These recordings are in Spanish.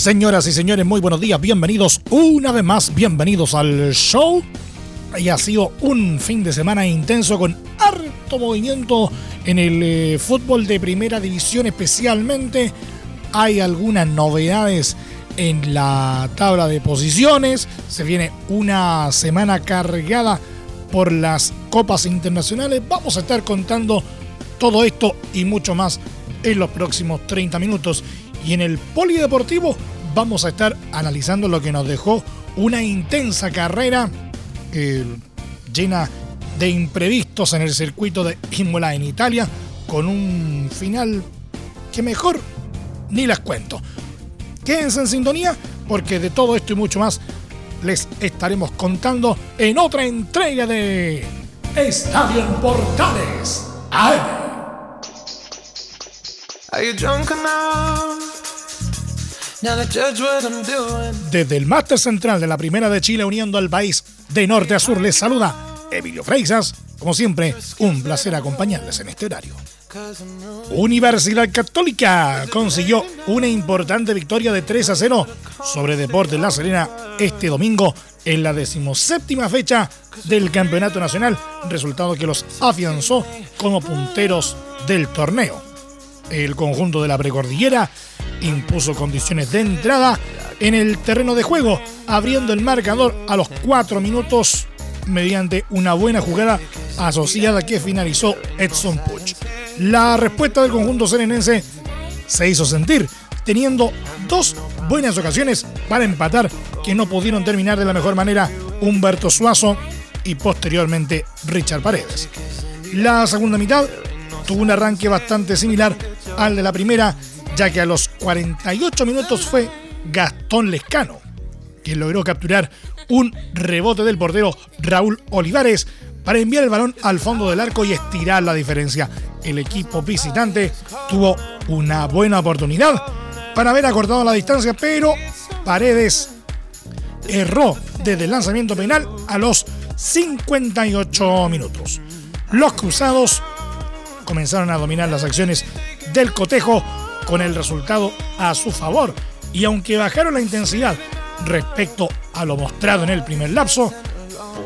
Señoras y señores, muy buenos días, bienvenidos una vez más, bienvenidos al show. Y ha sido un fin de semana intenso con harto movimiento en el eh, fútbol de primera división especialmente. Hay algunas novedades en la tabla de posiciones. Se viene una semana cargada por las copas internacionales. Vamos a estar contando todo esto y mucho más en los próximos 30 minutos. Y en el polideportivo vamos a estar analizando lo que nos dejó una intensa carrera eh, llena de imprevistos en el circuito de Imola en Italia, con un final que mejor ni les cuento. Quédense en sintonía porque de todo esto y mucho más les estaremos contando en otra entrega de Estadio en Portales. Desde el máster central de la Primera de Chile uniendo al país de norte a sur les saluda Emilio Freisas. Como siempre, un placer acompañarles en este horario. Universidad Católica consiguió una importante victoria de 3 a 0 sobre Deportes La Serena este domingo en la decimoséptima fecha del Campeonato Nacional, resultado que los afianzó como punteros del torneo. El conjunto de la precordillera impuso condiciones de entrada en el terreno de juego, abriendo el marcador a los 4 minutos mediante una buena jugada asociada que finalizó Edson Puch. La respuesta del conjunto serenense se hizo sentir, teniendo dos buenas ocasiones para empatar que no pudieron terminar de la mejor manera Humberto Suazo y posteriormente Richard Paredes. La segunda mitad tuvo un arranque bastante similar al de la primera, ya que a los 48 minutos fue Gastón Lescano, quien logró capturar un rebote del portero Raúl Olivares para enviar el balón al fondo del arco y estirar la diferencia. El equipo visitante tuvo una buena oportunidad para haber acortado la distancia, pero Paredes erró desde el lanzamiento penal a los 58 minutos. Los cruzados comenzaron a dominar las acciones del cotejo con el resultado a su favor y aunque bajaron la intensidad respecto a lo mostrado en el primer lapso,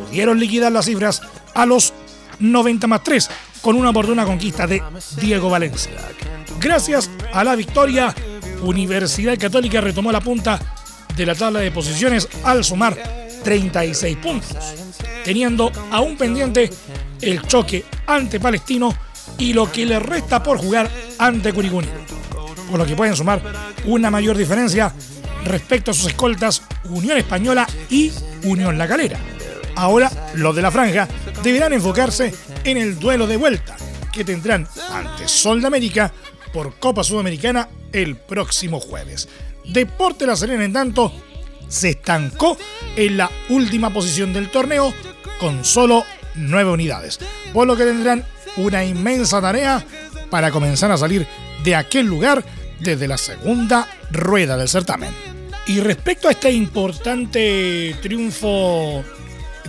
pudieron liquidar las cifras a los 90 más 3 con una oportuna conquista de Diego Valencia. Gracias a la victoria, Universidad Católica retomó la punta de la tabla de posiciones al sumar 36 puntos, teniendo aún pendiente el choque ante Palestino y lo que le resta por jugar ante Curicuni, por lo que pueden sumar una mayor diferencia respecto a sus escoltas Unión Española y Unión La Calera. Ahora los de la franja deberán enfocarse en el duelo de vuelta que tendrán ante Sol de América por Copa Sudamericana el próximo jueves. Deporte La Serena, en tanto, se estancó en la última posición del torneo con solo nueve unidades, por lo que tendrán una inmensa tarea para comenzar a salir de aquel lugar desde la segunda rueda del certamen. Y respecto a este importante triunfo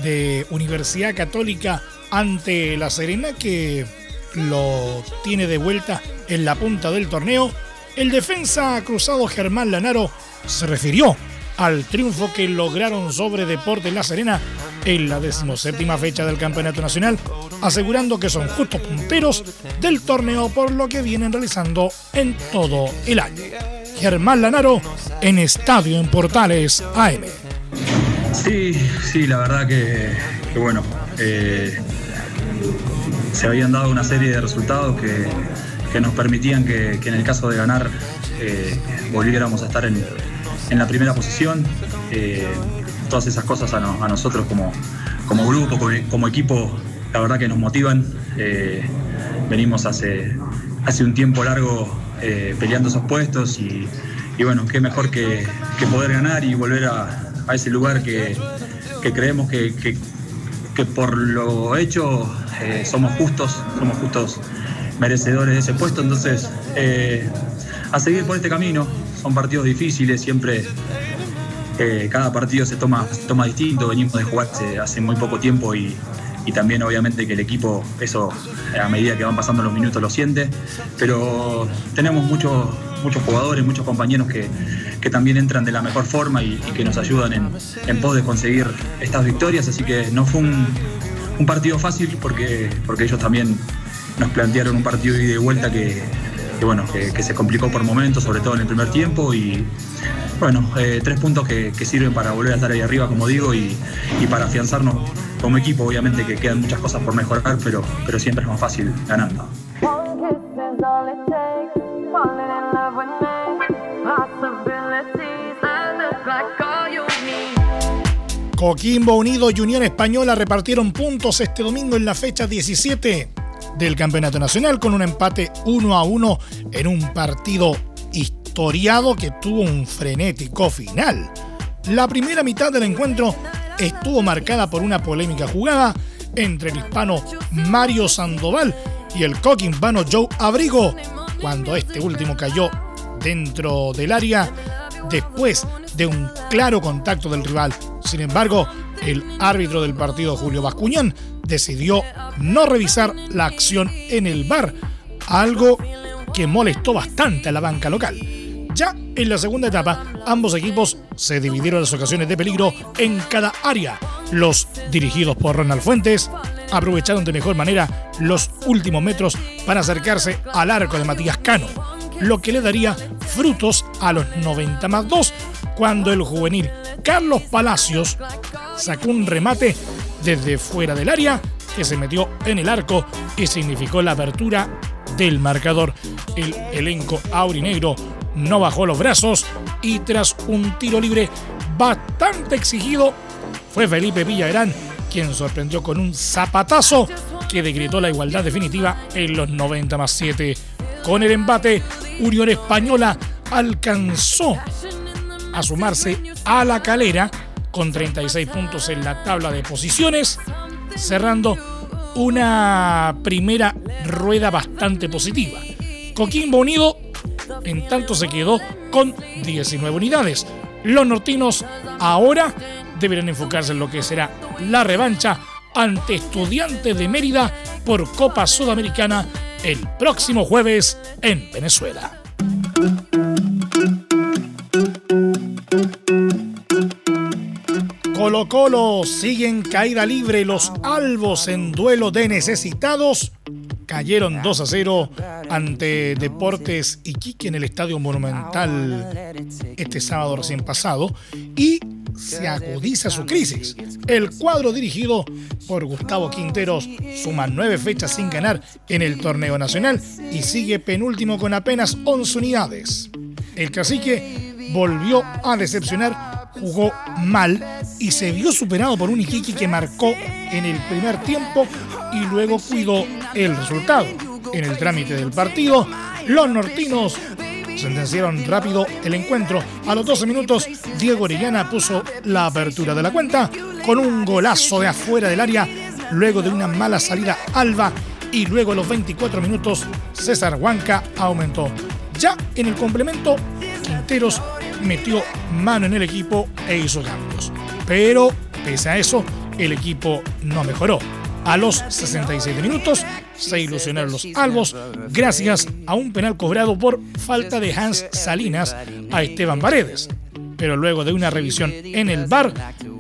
de Universidad Católica ante La Serena, que lo tiene de vuelta en la punta del torneo, el defensa cruzado Germán Lanaro se refirió al triunfo que lograron sobre Deportes La Serena en la decimoséptima fecha del Campeonato Nacional, asegurando que son justos punteros del torneo por lo que vienen realizando en todo el año. Germán Lanaro en Estadio en Portales AM. Sí, sí, la verdad que, bueno, eh, se habían dado una serie de resultados que, nos permitían que, en el caso de ganar eh, volviéramos a estar en, en la primera posición. Eh, todas esas cosas a, nosotros como, grupo, como, equipo, la verdad que nos motivan. Eh, venimos hace, hace un tiempo largo eh, peleando esos puestos y, bueno, qué mejor que, poder ganar y volver a, ese lugar que, creemos que, por lo hecho eh, somos justos, somos justos merecedores de ese puesto. Entonces, a seguir por este camino, son partidos difíciles, siempre eh, cada partido se toma, toma distinto, venimos de jugar hace, muy poco tiempo y, también obviamente que el equipo eso a medida que van pasando los minutos lo siente, pero tenemos muchos muchos jugadores, muchos compañeros que, también entran de la mejor forma y, que nos ayudan en, en pos de conseguir estas victorias, así que no fue un, partido fácil porque, porque ellos también nos plantearon un partido de vuelta que, bueno, que, se complicó por momentos, sobre todo en el primer tiempo y bueno, eh, tres puntos que, sirven para volver a estar ahí arriba, como digo, y, para afianzarnos como equipo. Obviamente que quedan muchas cosas por mejorar, pero, pero siempre es más fácil ganando. Coquimbo Unido y Unión Española repartieron puntos este domingo en la fecha 17 del Campeonato Nacional con un empate 1 a 1 en un partido historiado que tuvo un frenético final. La primera mitad del encuentro estuvo marcada por una polémica jugada entre el hispano Mario Sandoval y el coquimbano Joe Abrigo, cuando este último cayó dentro del área después de un claro contacto del rival. Sin embargo, el árbitro del partido Julio Bascuñán decidió no revisar la acción en el bar, algo que molestó bastante a la banca local. Ya en la segunda etapa, ambos equipos se dividieron las ocasiones de peligro en cada área. Los dirigidos por Ronald Fuentes aprovecharon de mejor manera los últimos metros para acercarse al arco de Matías Cano, lo que le daría frutos a los 90 más 2 cuando el juvenil Carlos Palacios sacó un remate desde fuera del área que se metió en el arco y significó la apertura del marcador. El elenco aurinegro no bajó los brazos y tras un tiro libre bastante exigido, fue Felipe Villagrán quien sorprendió con un zapatazo que decretó la igualdad definitiva en los 90 más 7. Con el embate, Unión Española alcanzó a sumarse a la calera con 36 puntos en la tabla de posiciones, cerrando una primera rueda bastante positiva. Coquimbo Unido, en tanto, se quedó con 19 unidades. Los nortinos ahora deberán enfocarse en lo que será la revancha ante Estudiantes de Mérida por Copa Sudamericana el próximo jueves en Venezuela. Colo Colo sigue en caída libre. Los albos en duelo de necesitados cayeron 2 a 0 ante Deportes Iquique en el Estadio Monumental este sábado recién pasado y se agudiza su crisis. El cuadro dirigido por Gustavo Quinteros suma nueve fechas sin ganar en el torneo nacional y sigue penúltimo con apenas 11 unidades. El cacique volvió a decepcionar jugó mal y se vio superado por un Iquique que marcó en el primer tiempo y luego cuidó el resultado. En el trámite del partido, los nortinos sentenciaron rápido el encuentro. A los 12 minutos, Diego Orellana puso la apertura de la cuenta con un golazo de afuera del área, luego de una mala salida Alba y luego a los 24 minutos César Huanca aumentó. Ya en el complemento, Quinteros metió mano en el equipo e hizo cambios. Pero, pese a eso, el equipo no mejoró. A los 67 minutos se ilusionaron los albos gracias a un penal cobrado por falta de Hans Salinas a Esteban Paredes. Pero luego de una revisión en el bar,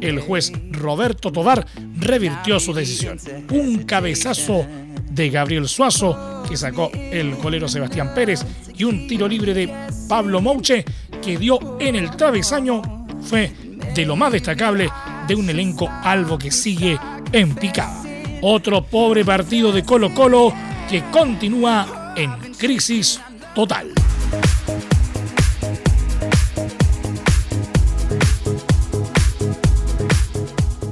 el juez Roberto Tobar revirtió su decisión. Un cabezazo de Gabriel Suazo, que sacó el colero Sebastián Pérez, y un tiro libre de Pablo Mouche, que dio en el travesaño, fue de lo más destacable de un elenco albo que sigue en picada. Otro pobre partido de Colo Colo que continúa en crisis total.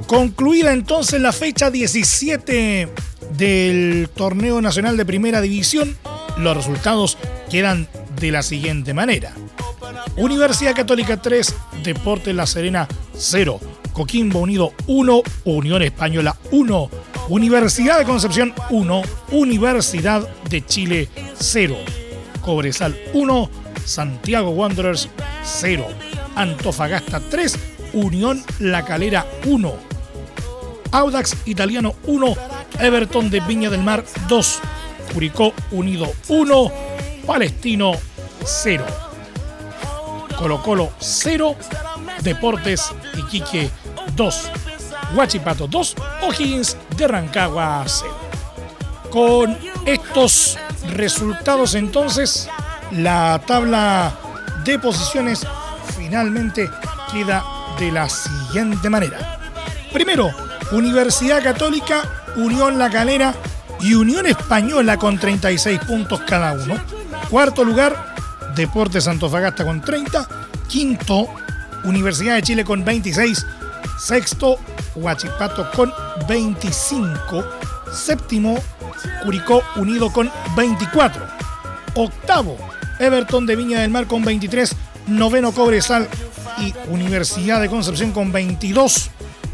Concluida entonces la fecha 17 del torneo nacional de primera división, los resultados quedan de la siguiente manera. Universidad Católica 3, Deportes La Serena 0, Coquimbo Unido 1, Unión Española 1, Universidad de Concepción 1, Universidad de Chile 0, Cobresal 1, Santiago Wanderers 0, Antofagasta 3, Unión La Calera 1, Audax Italiano 1, Everton de Viña del Mar 2, Curicó Unido 1, Palestino 0. Colo Colo 0, Deportes Iquique 2, Huachipato 2, O'Higgins de Rancagua 0. Con estos resultados entonces, la tabla de posiciones finalmente queda de la siguiente manera. Primero, Universidad Católica, Unión La Calera y Unión Española con 36 puntos cada uno. Cuarto lugar, Deportes Antofagasta con 30. Quinto, Universidad de Chile con 26. Sexto, Huachipato con 25. Séptimo, Curicó Unido con 24. Octavo, Everton de Viña del Mar con 23. Noveno, Cobresal y Universidad de Concepción con 22.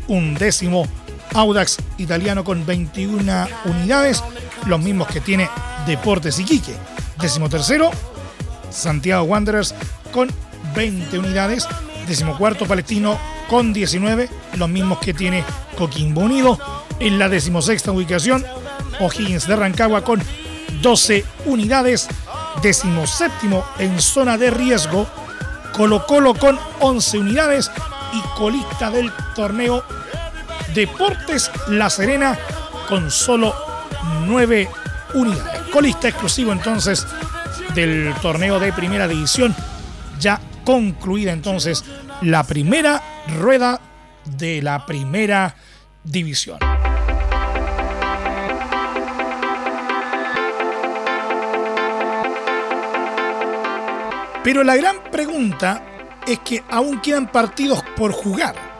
Un décimo, Audax Italiano con 21 unidades, los mismos que tiene Deportes Iquique. Décimo tercero, Santiago Wanderers con 20 unidades. Décimo cuarto, Palestino con 19, los mismos que tiene Coquimbo Unido. En la decimosexta ubicación, O'Higgins de Rancagua con 12 unidades. Décimo séptimo en zona de riesgo, Colo Colo con 11 unidades y colista del torneo Deportes La Serena con solo 9 unidades. Colista exclusivo entonces del torneo de primera división. Ya concluida entonces la primera rueda de la primera división. Pero la gran pregunta es que aún quedan partidos por jugar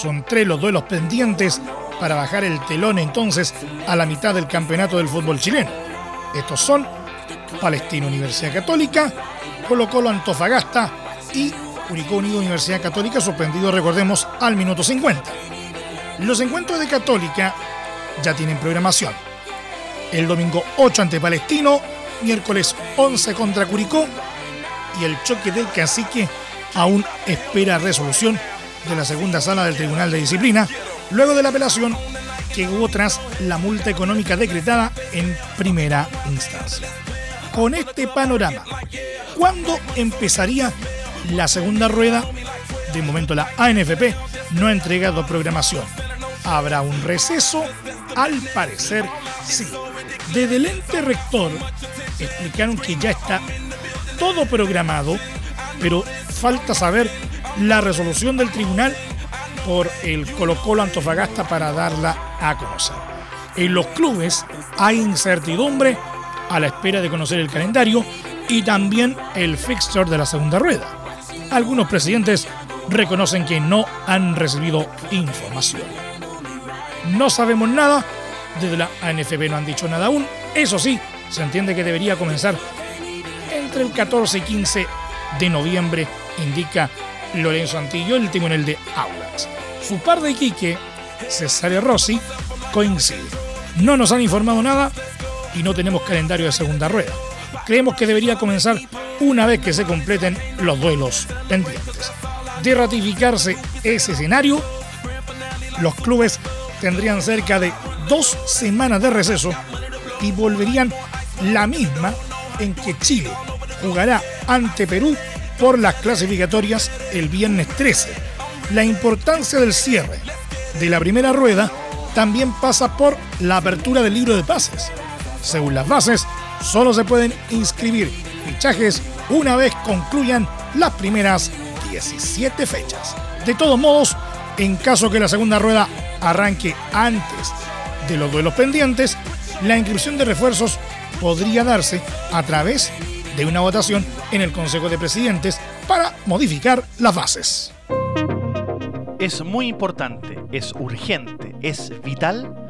son tres los duelos pendientes para bajar el telón entonces a la mitad del campeonato del fútbol chileno. Estos son Palestina Universidad Católica, Colo Colo Antofagasta y Curicó Unido Universidad Católica suspendido, recordemos, al minuto 50. Los encuentros de Católica ya tienen programación. El domingo 8 ante Palestino, miércoles 11 contra Curicó y el choque del cacique aún espera resolución de la segunda sala del Tribunal de Disciplina, luego de la apelación que hubo tras la multa económica decretada en primera instancia. Con este panorama, ¿cuándo empezaría la segunda rueda? De momento la ANFP no ha entregado programación. ¿Habrá un receso? Al parecer sí. Desde el ente rector explicaron que ya está todo programado, pero falta saber la resolución del tribunal por el Colo Colo Antofagasta para darla a conocer. En los clubes hay incertidumbre a la espera de conocer el calendario y también el fixture de la segunda rueda. Algunos presidentes reconocen que no han recibido información. No sabemos nada, desde la ANFB no han dicho nada aún. Eso sí, se entiende que debería comenzar entre el 14 y 15 de noviembre, indica Lorenzo Antillo, el timonel de Audax. Su par de Iquique, Cesario Rossi, coincide. No nos han informado nada y no tenemos calendario de segunda rueda. Creemos que debería comenzar una vez que se completen los duelos pendientes. De ratificarse ese escenario, los clubes tendrían cerca de dos semanas de receso y volverían la misma en que Chile jugará ante Perú por las clasificatorias el viernes 13. La importancia del cierre de la primera rueda también pasa por la apertura del libro de pases. Según las bases, solo se pueden inscribir fichajes una vez concluyan las primeras 17 fechas. De todos modos, en caso que la segunda rueda arranque antes de los duelos pendientes, la inscripción de refuerzos podría darse a través de una votación en el Consejo de Presidentes para modificar las bases. Es muy importante, es urgente, es vital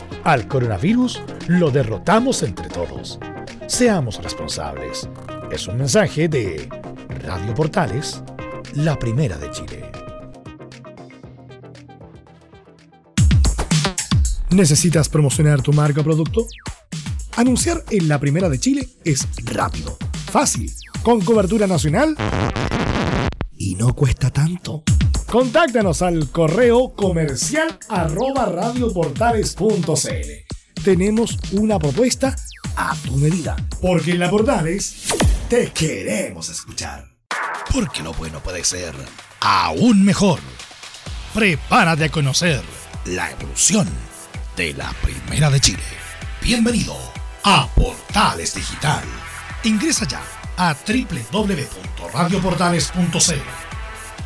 al coronavirus lo derrotamos entre todos. Seamos responsables. Es un mensaje de Radio Portales, la primera de Chile. ¿Necesitas promocionar tu marca o producto? Anunciar en la primera de Chile es rápido, fácil, con cobertura nacional y no cuesta tanto. Contáctanos al correo comercial arroba radioportales.cl. Tenemos una propuesta a tu medida, porque en la Portales te queremos escuchar. Porque lo bueno puede ser aún mejor. Prepárate a conocer la evolución de la Primera de Chile. Bienvenido a Portales Digital. Ingresa ya a www.radioportales.cl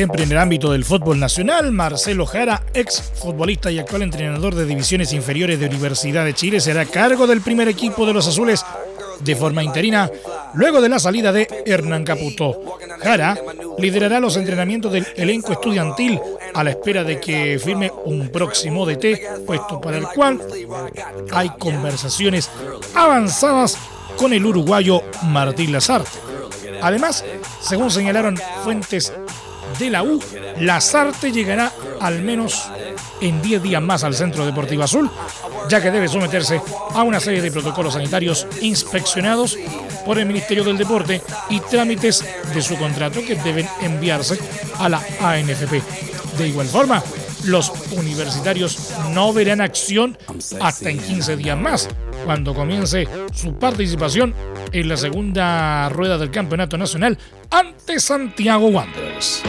Siempre en el ámbito del fútbol nacional, Marcelo Jara, ex futbolista y actual entrenador de divisiones inferiores de Universidad de Chile, será cargo del primer equipo de los azules de forma interina luego de la salida de Hernán Caputo. Jara liderará los entrenamientos del elenco estudiantil a la espera de que firme un próximo DT, puesto para el cual hay conversaciones avanzadas con el uruguayo Martín Lazarte. Además, según señalaron fuentes de la U, Lazarte llegará al menos en 10 días más al Centro Deportivo Azul, ya que debe someterse a una serie de protocolos sanitarios inspeccionados por el Ministerio del Deporte y trámites de su contrato que deben enviarse a la ANFP. De igual forma, los universitarios no verán acción hasta en 15 días más, cuando comience su participación en la segunda rueda del Campeonato Nacional ante Santiago Wanderers.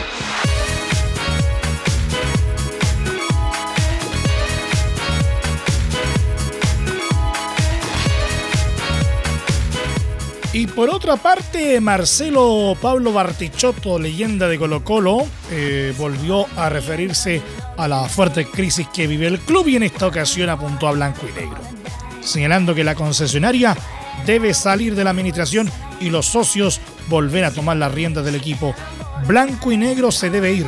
Y por otra parte, Marcelo Pablo Bartichotto, leyenda de Colo Colo, eh, volvió a referirse a la fuerte crisis que vive el club y en esta ocasión apuntó a blanco y negro, señalando que la concesionaria debe salir de la administración y los socios volver a tomar las riendas del equipo. Blanco y negro se debe ir.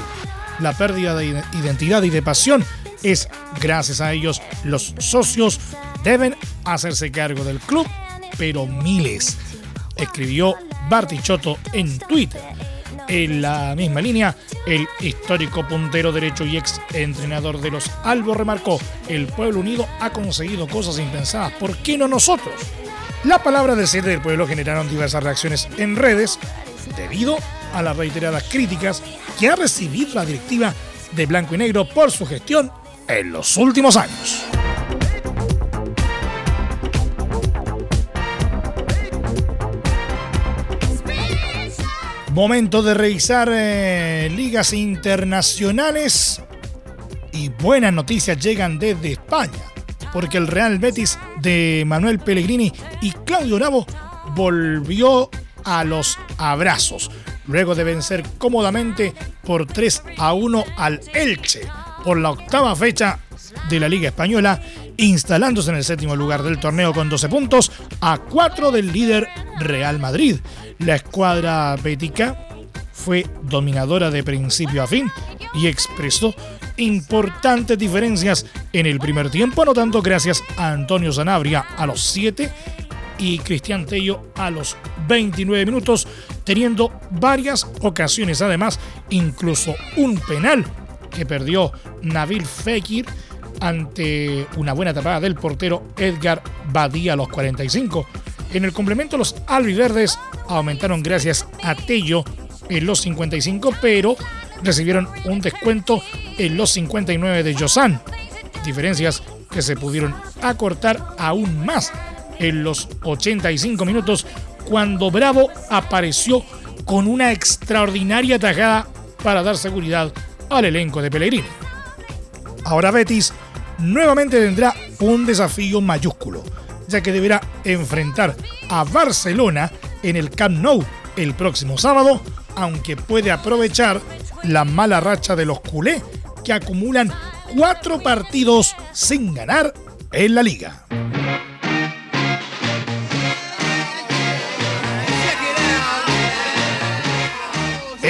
La pérdida de identidad y de pasión es gracias a ellos. Los socios deben hacerse cargo del club, pero miles escribió Bartichotto en Twitter. En la misma línea, el histórico puntero derecho y ex entrenador de los Albos remarcó, el pueblo unido ha conseguido cosas impensadas, ¿por qué no nosotros? La palabra del ser del pueblo generaron diversas reacciones en redes debido a las reiteradas críticas que ha recibido la directiva de Blanco y Negro por su gestión en los últimos años. Momento de revisar eh, ligas internacionales. Y buenas noticias llegan desde España, porque el Real Betis de Manuel Pellegrini y Claudio Bravo volvió a los abrazos, luego de vencer cómodamente por 3 a 1 al Elche por la octava fecha de la Liga Española, instalándose en el séptimo lugar del torneo con 12 puntos a 4 del líder Real Madrid. La escuadra bética fue dominadora de principio a fin y expresó importantes diferencias en el primer tiempo, anotando gracias a Antonio Zanabria a los 7 y Cristian Tello a los 29 minutos, teniendo varias ocasiones, además, incluso un penal que perdió Nabil Fekir ante una buena tapada del portero Edgar Badía a los 45. En el complemento, los albiverdes aumentaron gracias a Tello en los 55, pero recibieron un descuento en los 59 de Josan. Diferencias que se pudieron acortar aún más en los 85 minutos cuando Bravo apareció con una extraordinaria tajada para dar seguridad al elenco de Pellegrini. Ahora Betis nuevamente tendrá un desafío mayúsculo, ya que deberá enfrentar a Barcelona en el Camp Nou el próximo sábado, aunque puede aprovechar la mala racha de los culés que acumulan cuatro partidos sin ganar en la liga.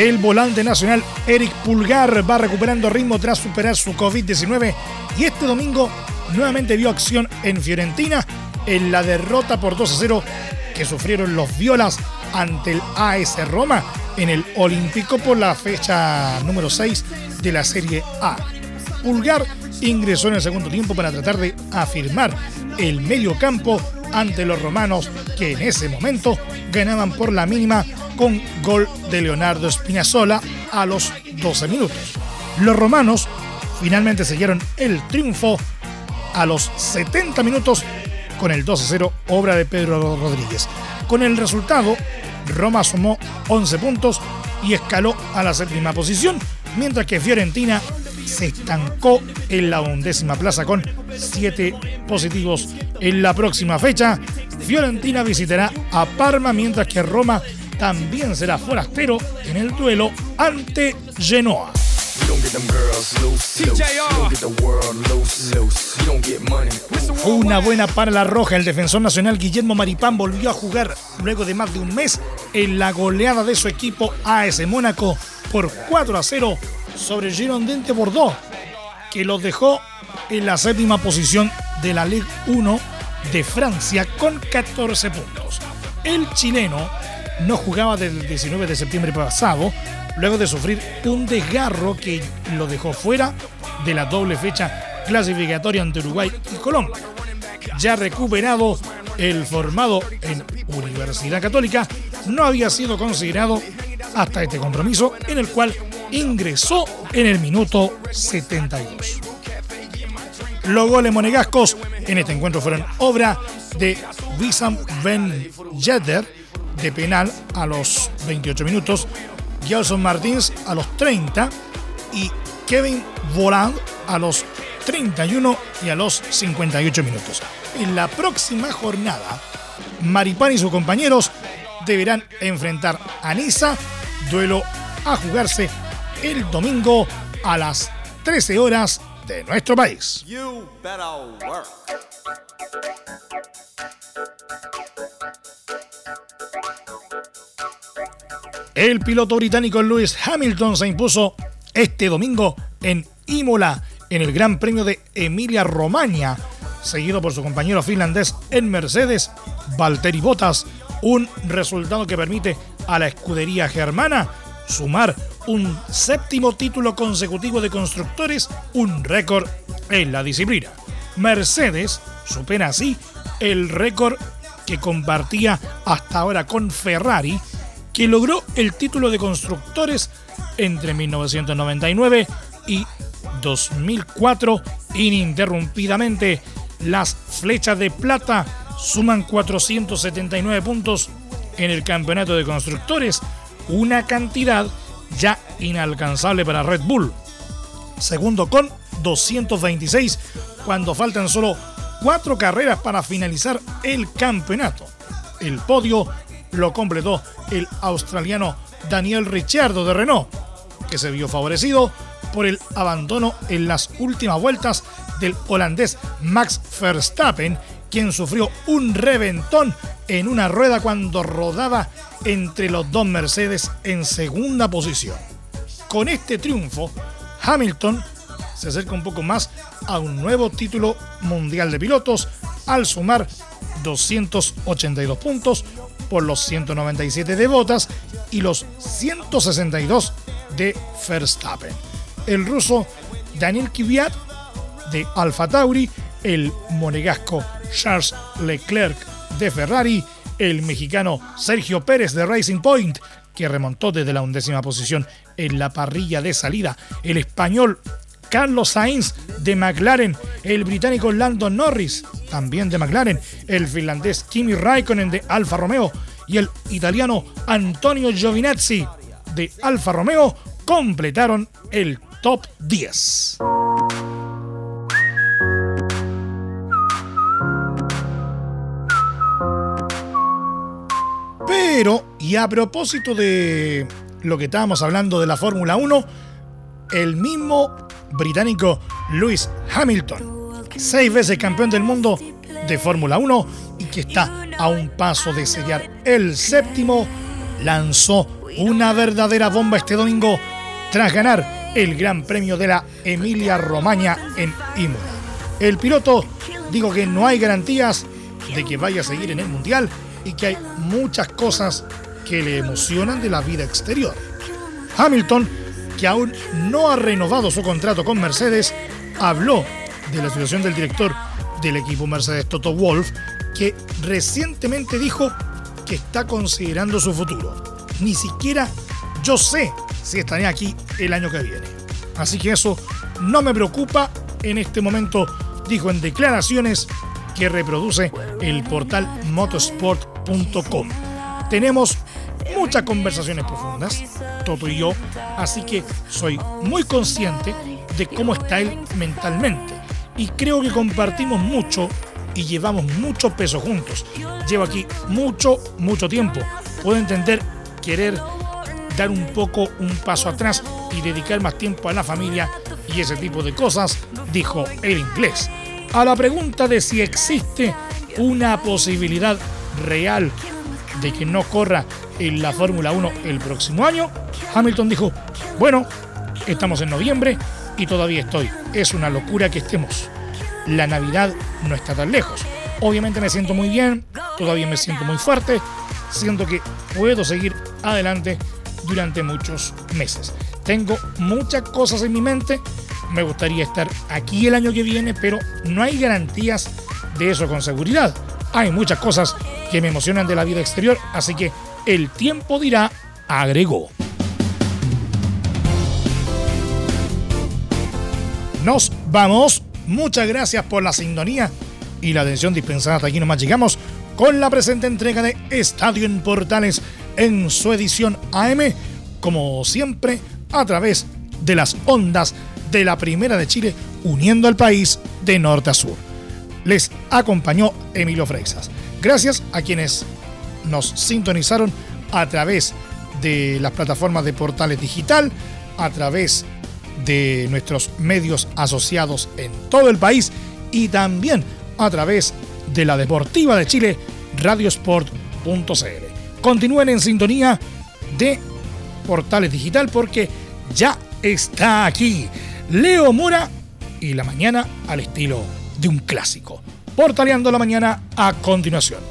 El volante nacional Eric Pulgar va recuperando ritmo tras superar su COVID-19 y este domingo nuevamente vio acción en Fiorentina en la derrota por 2 a 0 que sufrieron los violas ante el AS Roma en el Olímpico por la fecha número 6 de la Serie A. Pulgar ingresó en el segundo tiempo para tratar de afirmar el medio campo ante los romanos que en ese momento ganaban por la mínima con gol de Leonardo Spinazzola a los 12 minutos. Los romanos finalmente sellaron el triunfo a los 70 minutos con el 2-0 obra de Pedro Rodríguez. Con el resultado, Roma sumó 11 puntos y escaló a la séptima posición, mientras que Fiorentina se estancó en la undécima plaza con 7 positivos. En la próxima fecha, Fiorentina visitará a Parma, mientras que Roma también será forastero en el duelo ante Genoa. Una buena para la roja. El defensor nacional Guillermo Maripán volvió a jugar luego de más de un mes en la goleada de su equipo AS Mónaco por 4 a 0 sobre Girondin de Bordeaux, que los dejó en la séptima posición de la Ligue 1 de Francia con 14 puntos. El chileno no jugaba desde el 19 de septiembre pasado, luego de sufrir un desgarro que lo dejó fuera de la doble fecha clasificatoria ante Uruguay y Colombia. Ya recuperado, el formado en Universidad Católica no había sido considerado hasta este compromiso en el cual ingresó en el minuto 72. Los goles monegascos en este encuentro fueron obra de Wissam Ben Yedder de penal a los 28 minutos, Gelson Martins a los 30 y Kevin Voland a los 31 y a los 58 minutos. En la próxima jornada, Maripán y sus compañeros deberán enfrentar a Niza, duelo a jugarse el domingo a las 13 horas de nuestro país. El piloto británico Lewis Hamilton se impuso este domingo en Imola en el Gran Premio de Emilia Romagna, seguido por su compañero finlandés en Mercedes, Valtteri Bottas, un resultado que permite a la escudería germana sumar un séptimo título consecutivo de constructores, un récord en la disciplina. Mercedes supera así el récord que compartía hasta ahora con Ferrari, que logró el título de constructores entre 1999 y 2004 ininterrumpidamente. Las flechas de plata suman 479 puntos en el campeonato de constructores, una cantidad ya inalcanzable para Red Bull. Segundo con 226 cuando faltan solo cuatro carreras para finalizar el campeonato. El podio lo completó el australiano Daniel Ricciardo de Renault, que se vio favorecido por el abandono en las últimas vueltas del holandés Max Verstappen, quien sufrió un reventón en una rueda cuando rodaba entre los dos Mercedes en segunda posición. Con este triunfo, Hamilton se acerca un poco más a un nuevo título mundial de pilotos al sumar 282 puntos por los 197 de Bottas y los 162 de Verstappen. El ruso Daniel Kvyat de Alfa Tauri, el monegasco Charles Leclerc de Ferrari, el mexicano Sergio Pérez de Racing Point, que remontó desde la undécima posición en la parrilla de salida, el español Carlos Sainz de McLaren, el británico Lando Norris, también de McLaren, el finlandés Kimi Raikkonen de Alfa Romeo y el italiano Antonio Giovinazzi de Alfa Romeo completaron el top 10. Pero, y a propósito de lo que estábamos hablando de la Fórmula 1, el mismo británico Lewis Hamilton, seis veces campeón del mundo de Fórmula 1 y que está a un paso de sellar el séptimo, lanzó una verdadera bomba este domingo tras ganar el Gran Premio de la Emilia Romagna en Imola. El piloto dijo que no hay garantías de que vaya a seguir en el Mundial y que hay muchas cosas que le emocionan de la vida exterior. Hamilton, que aún no ha renovado su contrato con Mercedes, habló de la situación del director del equipo Mercedes Toto Wolf, que recientemente dijo que está considerando su futuro. Ni siquiera yo sé si estaré aquí el año que viene. Así que eso no me preocupa en este momento, dijo en declaraciones que reproduce el portal Tenemos muchas conversaciones profundas, Toto y yo, así que soy muy consciente de cómo está él mentalmente. Y creo que compartimos mucho y llevamos mucho peso juntos. Llevo aquí mucho, mucho tiempo. Puedo entender querer dar un poco un paso atrás y dedicar más tiempo a la familia y ese tipo de cosas, dijo el inglés. A la pregunta de si existe una posibilidad real de que no corra en la Fórmula 1 el próximo año, Hamilton dijo, bueno, estamos en noviembre y todavía estoy. Es una locura que estemos. La Navidad no está tan lejos. Obviamente me siento muy bien, todavía me siento muy fuerte, siento que puedo seguir adelante durante muchos meses. Tengo muchas cosas en mi mente, me gustaría estar aquí el año que viene, pero no hay garantías de eso con seguridad. Hay muchas cosas que me emocionan de la vida exterior, así que el tiempo dirá, agregó. Nos vamos. Muchas gracias por la sintonía y la atención dispensada. Hasta aquí nomás llegamos con la presente entrega de Estadio en Portales en su edición AM, como siempre, a través de las ondas de la Primera de Chile, uniendo al país de norte a sur. Les acompañó Emilio Freixas. Gracias a quienes nos sintonizaron a través de las plataformas de Portales Digital, a través de nuestros medios asociados en todo el país y también a través de la Deportiva de Chile, radiosport.cl. Continúen en sintonía de Portales Digital porque ya está aquí Leo Mora y la mañana al estilo de un clásico. Portaleando la mañana a continuación.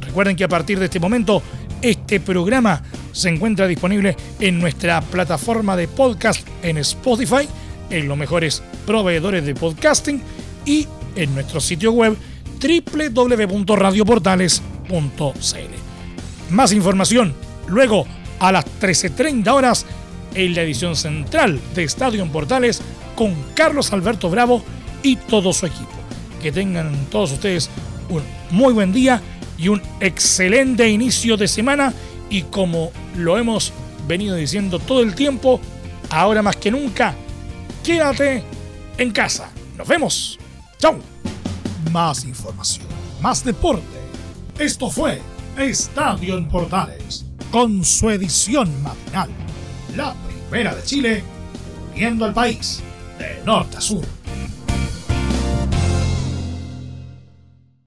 Recuerden que a partir de este momento este programa se encuentra disponible en nuestra plataforma de podcast en Spotify, en los mejores proveedores de podcasting y en nuestro sitio web www.radioportales.cl. Más información luego a las 13.30 horas en la edición central de Estadio en Portales con Carlos Alberto Bravo y todo su equipo. Que tengan todos ustedes un muy buen día y un excelente inicio de semana y como lo hemos venido diciendo todo el tiempo, ahora más que nunca, quédate en casa. Nos vemos. Chao. Más información, más deporte. Esto fue Estadio en Portales, con su edición matinal. La primera de Chile, uniendo al país de norte a sur.